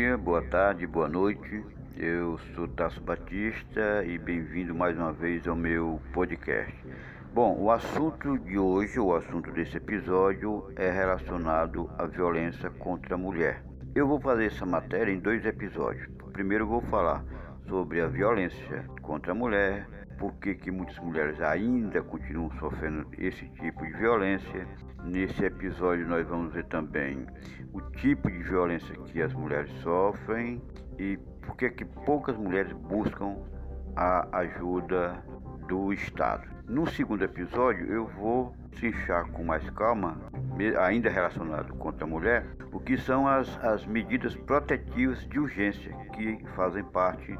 dia, boa tarde, boa noite. Eu sou Tasso Batista e bem-vindo mais uma vez ao meu podcast. Bom, o assunto de hoje, o assunto desse episódio é relacionado à violência contra a mulher. Eu vou fazer essa matéria em dois episódios. Primeiro eu vou falar sobre a violência contra a mulher, por que, que muitas mulheres ainda continuam sofrendo esse tipo de violência. Nesse episódio nós vamos ver também o tipo de violência que as mulheres sofrem e por que, que poucas mulheres buscam a ajuda do Estado. No segundo episódio eu vou trinchar com mais calma, ainda relacionado contra a mulher, o que são as, as medidas protetivas de urgência que fazem parte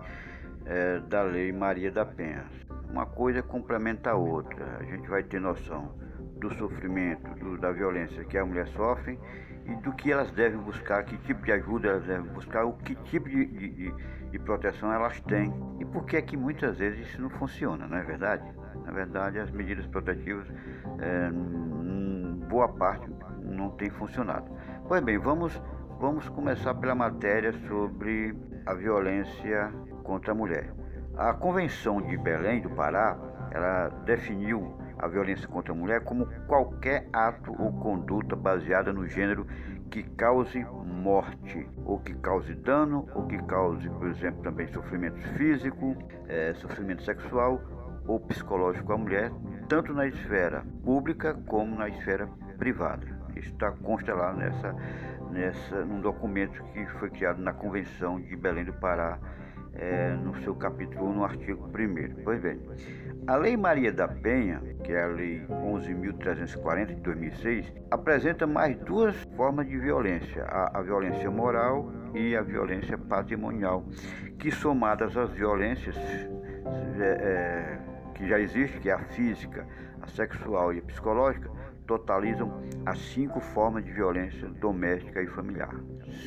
é, da Lei Maria da Penha. Uma coisa complementa a outra. A gente vai ter noção do sofrimento, do, da violência que a mulher sofre e do que elas devem buscar, que tipo de ajuda elas devem buscar, o que tipo de, de, de proteção elas têm. E por que é que muitas vezes isso não funciona, não é verdade? Na verdade, as medidas protetivas, é, boa parte, não tem funcionado. Pois bem, vamos, vamos começar pela matéria sobre a violência contra a mulher. A Convenção de Belém do Pará, ela definiu a violência contra a mulher como qualquer ato ou conduta baseada no gênero que cause morte, ou que cause dano, ou que cause, por exemplo, também sofrimento físico, é, sofrimento sexual ou psicológico à mulher, tanto na esfera pública como na esfera privada. Isso está consta lá nessa, nessa, num documento que foi criado na Convenção de Belém do Pará é, no seu capítulo no artigo 1. Pois bem, a Lei Maria da Penha, que é a Lei 11.340 de 2006, apresenta mais duas formas de violência: a, a violência moral e a violência patrimonial, que somadas às violências é, é, que já existem, que é a física, a sexual e a psicológica, totalizam as cinco formas de violência doméstica e familiar.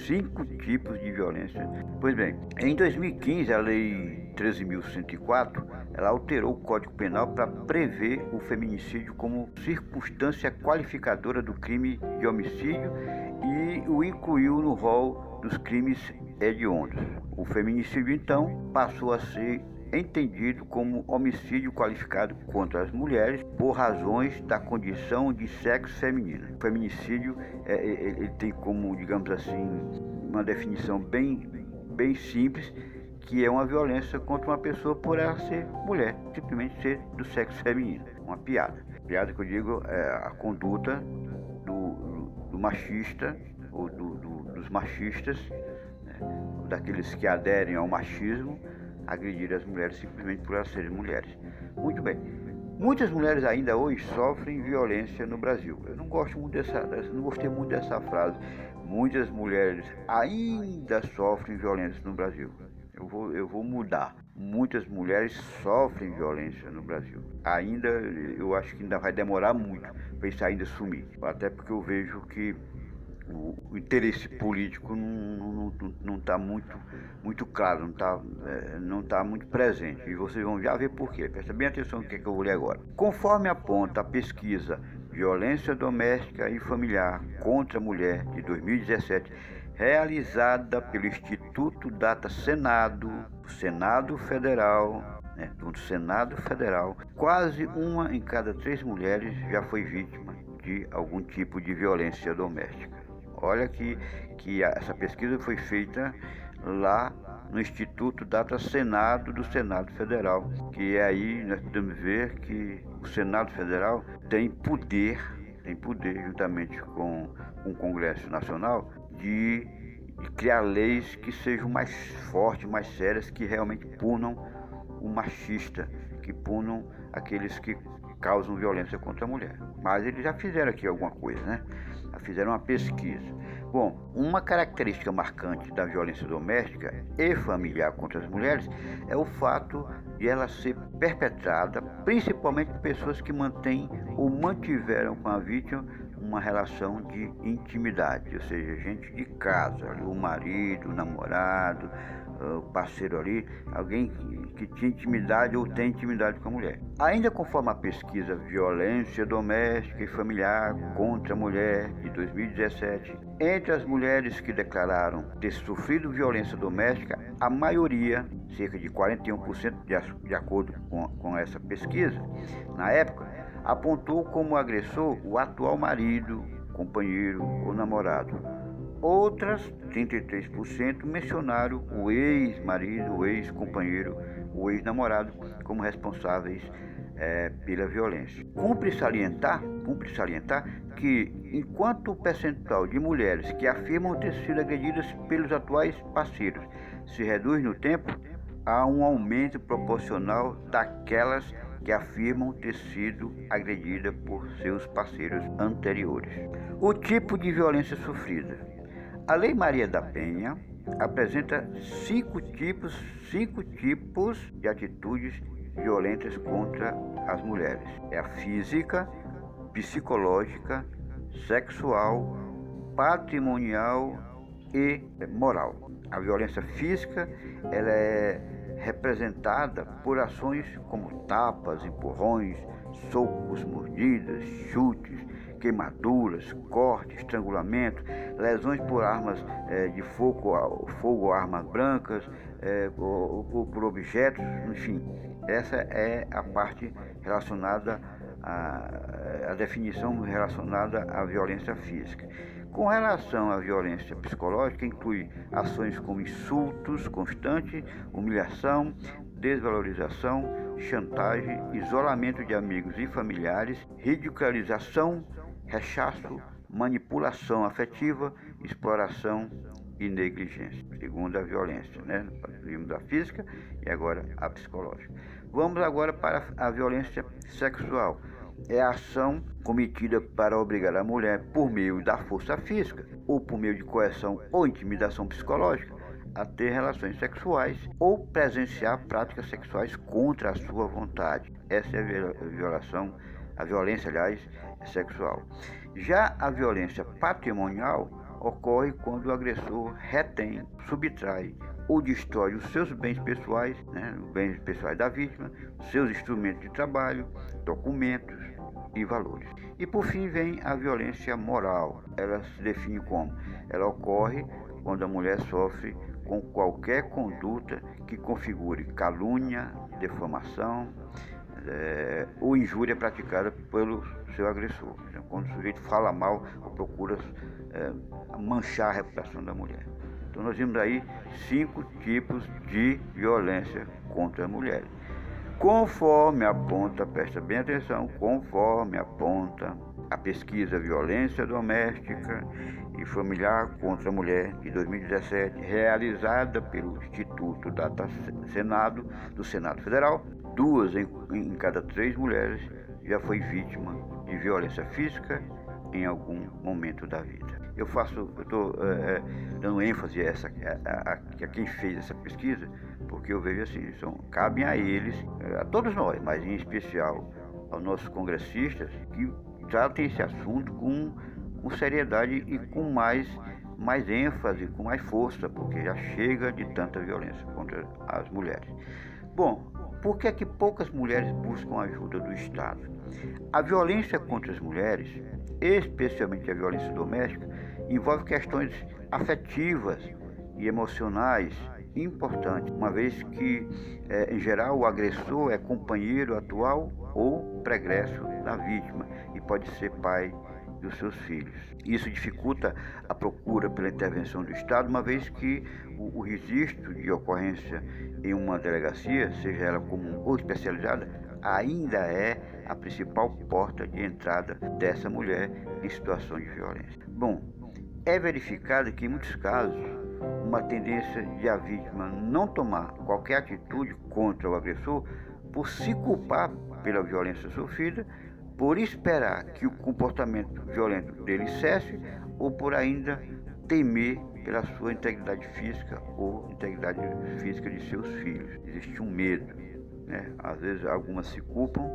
Cinco tipos de violência. Pois bem, em 2015, a Lei 13.104 ela alterou o Código Penal para prever o feminicídio como circunstância qualificadora do crime de homicídio e o incluiu no rol dos crimes hediondos. O feminicídio, então, passou a ser entendido como homicídio qualificado contra as mulheres por razões da condição de sexo feminino. O feminicídio é, é, é, ele tem como, digamos assim, uma definição bem, bem simples, que é uma violência contra uma pessoa por ela ser mulher, simplesmente ser do sexo feminino. Uma piada. Piada que eu digo é a conduta do, do machista ou do, do, dos machistas, né, daqueles que aderem ao machismo, agredir as mulheres simplesmente por elas serem mulheres. Muito bem. Muitas mulheres ainda hoje sofrem violência no Brasil. Eu não gosto muito dessa, não gostei muito dessa frase. Muitas mulheres ainda sofrem violência no Brasil. Eu vou, eu vou mudar. Muitas mulheres sofrem violência no Brasil. Ainda, eu acho que ainda vai demorar muito para isso ainda sumir. Até porque eu vejo que o, interesse político não está muito, muito claro, não está é, tá muito presente. E vocês vão já ver por quê. Presta bem atenção no que, é que eu vou ler agora. Conforme aponta a pesquisa Violência Doméstica e Familiar contra a Mulher de 2017, realizada pelo Instituto Data Senado, Senado Federal, né, do Senado Federal, quase uma em cada três mulheres já foi vítima de algum tipo de violência doméstica. Olha que, que essa pesquisa foi feita lá no Instituto Data Senado do Senado Federal, que é aí nós podemos ver que o Senado Federal tem poder, tem poder juntamente com, com o Congresso Nacional de, de criar leis que sejam mais fortes, mais sérias, que realmente punam o machista, que punam aqueles que causam violência contra a mulher. Mas eles já fizeram aqui alguma coisa, né? Fizeram uma pesquisa. Bom, uma característica marcante da violência doméstica e familiar contra as mulheres é o fato de ela ser perpetrada principalmente por pessoas que mantêm ou mantiveram com a vítima uma relação de intimidade, ou seja, gente de casa, o marido, o namorado, o parceiro ali, alguém que, tinha intimidade ou tem intimidade com a mulher. Ainda conforme a pesquisa Violência Doméstica e Familiar contra a Mulher de 2017, entre as mulheres que declararam ter sofrido violência doméstica, a maioria, cerca de 41% de, acordo com essa pesquisa, na época, apontou como agressor o atual marido, companheiro ou namorado. Outras, 33%, mencionaram o ex-marido, o ex-companheiro, o ex-namorado como responsáveis é, pela violência. Cumpre salientar, cumpre salientar que, enquanto o percentual de mulheres que afirmam ter sido agredidas pelos atuais parceiros se reduz no tempo, há um aumento proporcional daquelas que afirmam ter sido agredida por seus parceiros anteriores. O tipo de violência sofrida. A Lei Maria da Penha apresenta cinco tipos, cinco tipos de atitudes violentas contra as mulheres. É a física, psicológica, sexual, patrimonial e moral. A violência física ela é representada por ações como tapas, empurrões, socos, mordidas, chutes, queimaduras, cortes, estrangulamento, lesões por armas é, de fogo, fogo armas brancas, é, ou, ou por objetos, enfim. Essa é a parte relacionada à, a definição relacionada à violência física. Com relação à violência psicológica, inclui ações como insultos constantes, humilhação, desvalorização, chantagem, isolamento de amigos e familiares, ridicularização, rechaço, manipulação afetiva, exploração e negligência. Segundo a violência, né? Vimos a física e agora a psicológica. Vamos agora para a violência sexual é a ação cometida para obrigar a mulher, por meio da força física, ou por meio de coerção ou intimidação psicológica, a ter relações sexuais ou presenciar práticas sexuais contra a sua vontade. Essa é a violação, a violência, aliás, sexual. Já a violência patrimonial ocorre quando o agressor retém, subtrai ou destrói os seus bens pessoais, né, os bens pessoais da vítima, seus instrumentos de trabalho, documentos e valores. E por fim vem a violência moral. Ela se define como? Ela ocorre quando a mulher sofre com qualquer conduta que configure calúnia, defamação é, ou injúria praticada pelo seu agressor. Então, quando o sujeito fala mal ou procura é, manchar a reputação da mulher. Então nós vimos aí cinco tipos de violência contra a mulher. Conforme aponta, presta bem atenção, conforme aponta a pesquisa Violência Doméstica e Familiar contra a Mulher de 2017, realizada pelo Instituto Data Senado do Senado Federal, duas em, em cada três mulheres já foi vítima de violência física em algum momento da vida. Eu faço, eu estou é, é, dando ênfase a, essa, a, a, a, quem fez essa pesquisa, porque eu vejo assim, são, cabem a eles, é, a todos nós, mas em especial aos nossos congressistas, que tratem esse assunto com, com seriedade e com mais, mais ênfase, com mais força, porque já chega de tanta violência contra as mulheres. Bom, por que é que poucas mulheres buscam a ajuda do Estado? A violência contra as mulheres, especialmente a violência doméstica, envolve questões afetivas e emocionais importantes, uma vez que, é, em geral, o agressor é companheiro atual ou pregresso da vítima e pode ser pai dos seus filhos. Isso dificulta a procura pela intervenção do Estado, uma vez que o, o registro de ocorrência em uma delegacia, seja ela comum ou especializada, ainda é a principal porta de entrada dessa mulher em situação de violência. Bom, é verificado que em muitos casos uma tendência de a vítima não tomar qualquer atitude contra o agressor por se culpar pela violência sofrida, por esperar que o comportamento violento dele cesse ou por ainda temer pela sua integridade física ou integridade física de seus filhos. Existe um medo. Né? Às vezes algumas se culpam,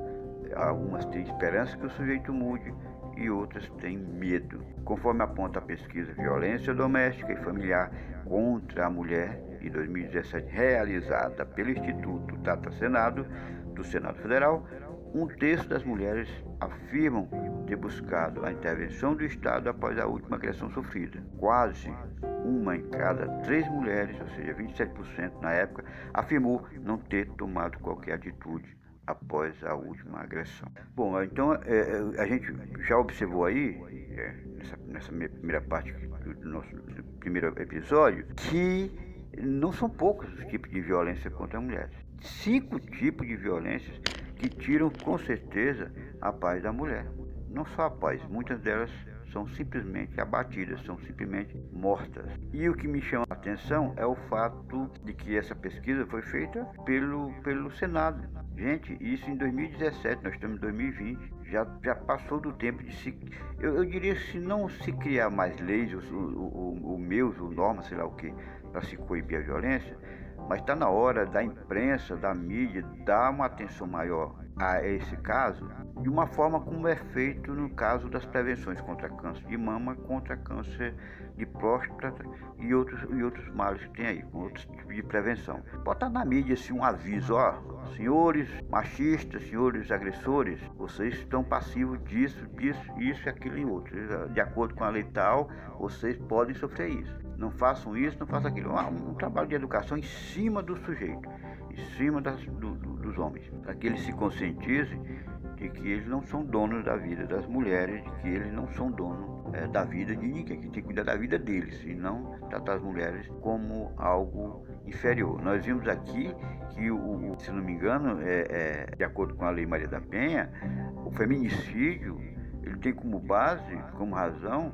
algumas têm esperança que o sujeito mude e outras têm medo. Conforme aponta a pesquisa Violência Doméstica e Familiar contra a Mulher de 2017, realizada pelo Instituto Tata Senado do Senado Federal, um terço das mulheres afirmam ter buscado a intervenção do Estado após a última agressão sofrida. Quase uma em cada três mulheres, ou seja, 27% na época, afirmou não ter tomado qualquer atitude após a última agressão. Bom, então é, é a gente já observou aí, é, nessa, nessa, primeira parte do nosso do primeiro episódio, que não são poucos os tipos de violência contra mulheres. Cinco tipos de violências que tiram com certeza a paz da mulher. Não só a paz, muitas delas são simplesmente abatidas, são simplesmente mortas. E o que me chama a atenção é o fato de que essa pesquisa foi feita pelo, pelo Senado. Gente, isso em 2017, nós estamos em 2020, já, já passou do tempo de se. Eu, eu diria se não se criar mais leis, o, o, o, meus, o norma, sei lá o que, para se coibir a violência, mas está na hora da imprensa, da mídia, dar uma atenção maior a esse caso, de uma forma como é feito no caso das prevenções contra câncer de mama, contra câncer de próstata e outros, e outros males que tem aí, com outros tipos de prevenção. Botar na mídia assim, um aviso, ó, senhores machistas, senhores agressores, vocês estão passivos disso, disso, isso e aquilo e outro. De acordo com a lei tal, vocês podem sofrer isso não façam isso, não façam aquilo. Um, um trabalho de educação em cima do sujeito, em cima das, do, do, dos homens, para que eles se conscientizem de que eles não são donos da vida das mulheres, de que eles não são donos é, da vida de ninguém, que tem que cuidar da vida deles e não tratar as mulheres como algo inferior. Nós vimos aqui que, o, se não me engano, é, é, de acordo com a Lei Maria da Penha, o feminicídio ele tem como base, como razão,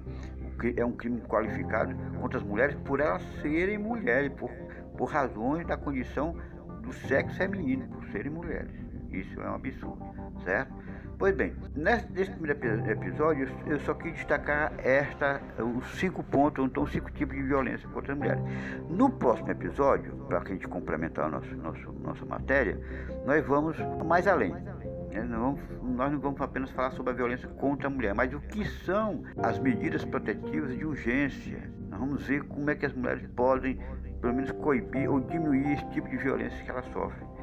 é um crime qualificado contra as mulheres por elas serem mulheres, por, por razões da condição do sexo feminino, por serem mulheres. Isso é um absurdo, certo? Pois bem, nesse, primeiro episódio eu só quis destacar esta, os cinco pontos, então cinco tipos de violência contra as mulheres. No próximo episódio, para a gente complementar a nossa matéria, nós vamos mais além. Né? Nós não vamos apenas falar sobre a violência contra a mulher, mas o que são as medidas protetivas de urgência. Nós vamos ver como é que as mulheres podem, pelo menos, coibir ou diminuir esse tipo de violência que elas sofrem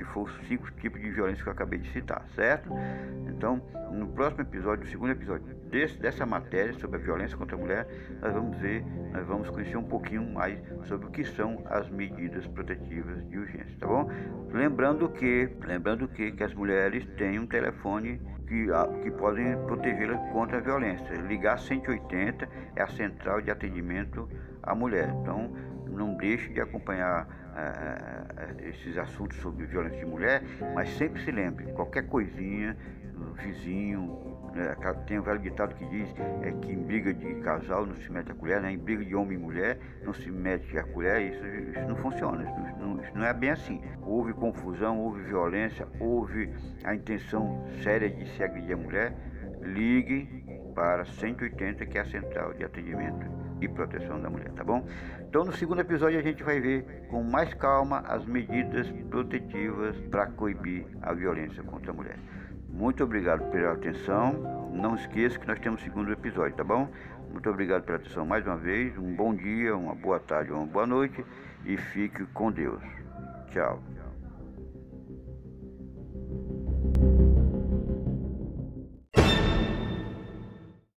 que foram os cinco tipos de violência que eu acabei de citar, certo? Então, no próximo episódio, no segundo episódio desse, dessa matéria sobre a violência contra a mulher, nós vamos ver, nós vamos conhecer um pouquinho mais sobre o que são as medidas protetivas de urgência, tá bom? Lembrando que, lembrando que, que as mulheres têm um telefone que, que podem protegê-las contra a violência. Ligar 180 é a central de atendimento à mulher. Então, não deixe de acompanhar é, esses assuntos sobre violência de mulher, mas sempre se lembre, qualquer coisinha, vizinho, né, tem um velho ditado que diz é, que em briga de casal não se mete a colher, né? em briga de homem e mulher não se mete a colher, isso, isso não funciona, isso não, isso não é bem assim. Houve confusão, houve violência, houve a intenção séria de se agredir a mulher, ligue para 180, que é a central de atendimento e proteção da mulher, tá bom? Então, no segundo episódio, a gente vai ver com mais calma as medidas protetivas para coibir a violência contra a mulher. Muito obrigado pela atenção. Não esqueça que nós temos o segundo episódio, tá bom? Muito obrigado pela atenção mais uma vez. Um bom dia, uma boa tarde, uma boa noite e fique com Deus. Tchau.